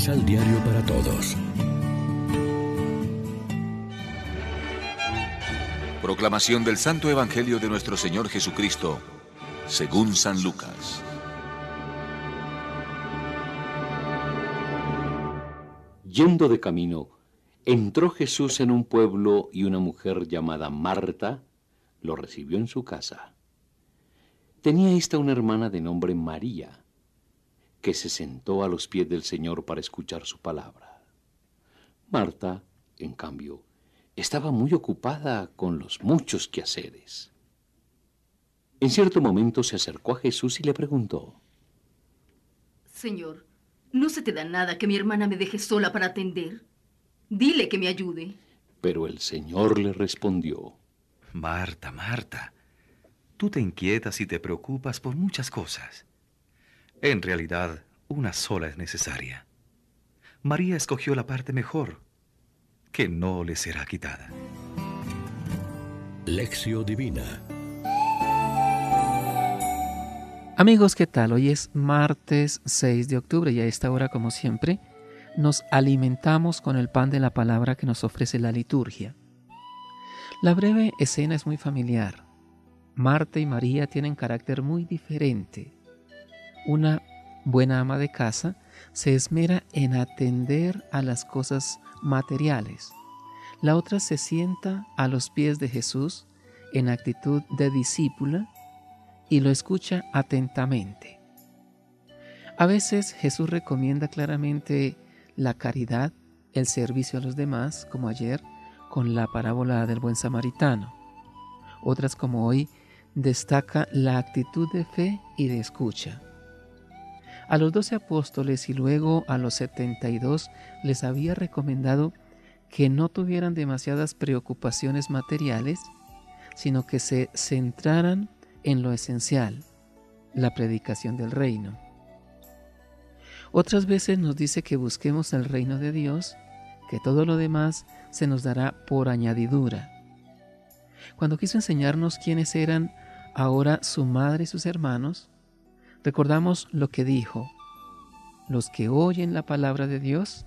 Misal Diario para Todos. Proclamación del Santo Evangelio de nuestro Señor Jesucristo, según San Lucas. Yendo de camino, entró Jesús en un pueblo y una mujer llamada Marta lo recibió en su casa. Tenía esta una hermana de nombre María, que se sentó a los pies del Señor para escuchar su palabra. Marta, en cambio, estaba muy ocupada con los muchos quehaceres. En cierto momento se acercó a Jesús y le preguntó, Señor, ¿no se te da nada que mi hermana me deje sola para atender? Dile que me ayude. Pero el Señor le respondió, Marta, Marta, Tú te inquietas y te preocupas por muchas cosas. En realidad, una sola es necesaria. María escogió la parte mejor, que no le será quitada. Lección Divina Amigos, ¿qué tal? Hoy es martes 6 de octubre y a esta hora, como siempre, nos alimentamos con el pan de la palabra que nos ofrece la liturgia. La breve escena es muy familiar. Marta y María tienen carácter muy diferente. Una buena ama de casa se esmera en atender a las cosas materiales. La otra se sienta a los pies de Jesús en actitud de discípula y lo escucha atentamente. A veces Jesús recomienda claramente la caridad, el servicio a los demás, como ayer con la parábola del buen samaritano. Otras como hoy destaca la actitud de fe y de escucha. A los doce apóstoles y luego a los setenta y dos les había recomendado que no tuvieran demasiadas preocupaciones materiales, sino que se centraran en lo esencial, la predicación del reino. Otras veces nos dice que busquemos el reino de Dios, que todo lo demás se nos dará por añadidura. Cuando quiso enseñarnos quiénes eran ahora su madre y sus hermanos, recordamos lo que dijo, los que oyen la palabra de Dios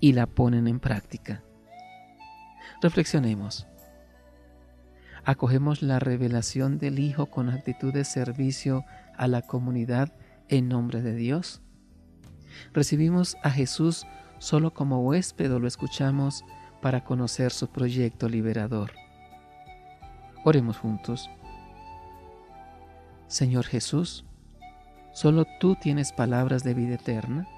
y la ponen en práctica. Reflexionemos. Acogemos la revelación del Hijo con actitud de servicio a la comunidad en nombre de Dios. Recibimos a Jesús solo como huésped o lo escuchamos para conocer su proyecto liberador. Oremos juntos. Señor Jesús, solo tú tienes palabras de vida eterna.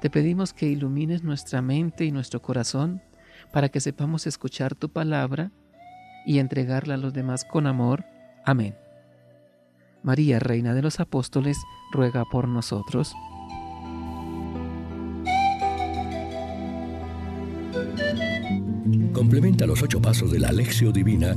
Te pedimos que ilumines nuestra mente y nuestro corazón para que sepamos escuchar tu palabra y entregarla a los demás con amor. Amén. María, Reina de los Apóstoles, ruega por nosotros. Complementa los ocho pasos de la Alexio Divina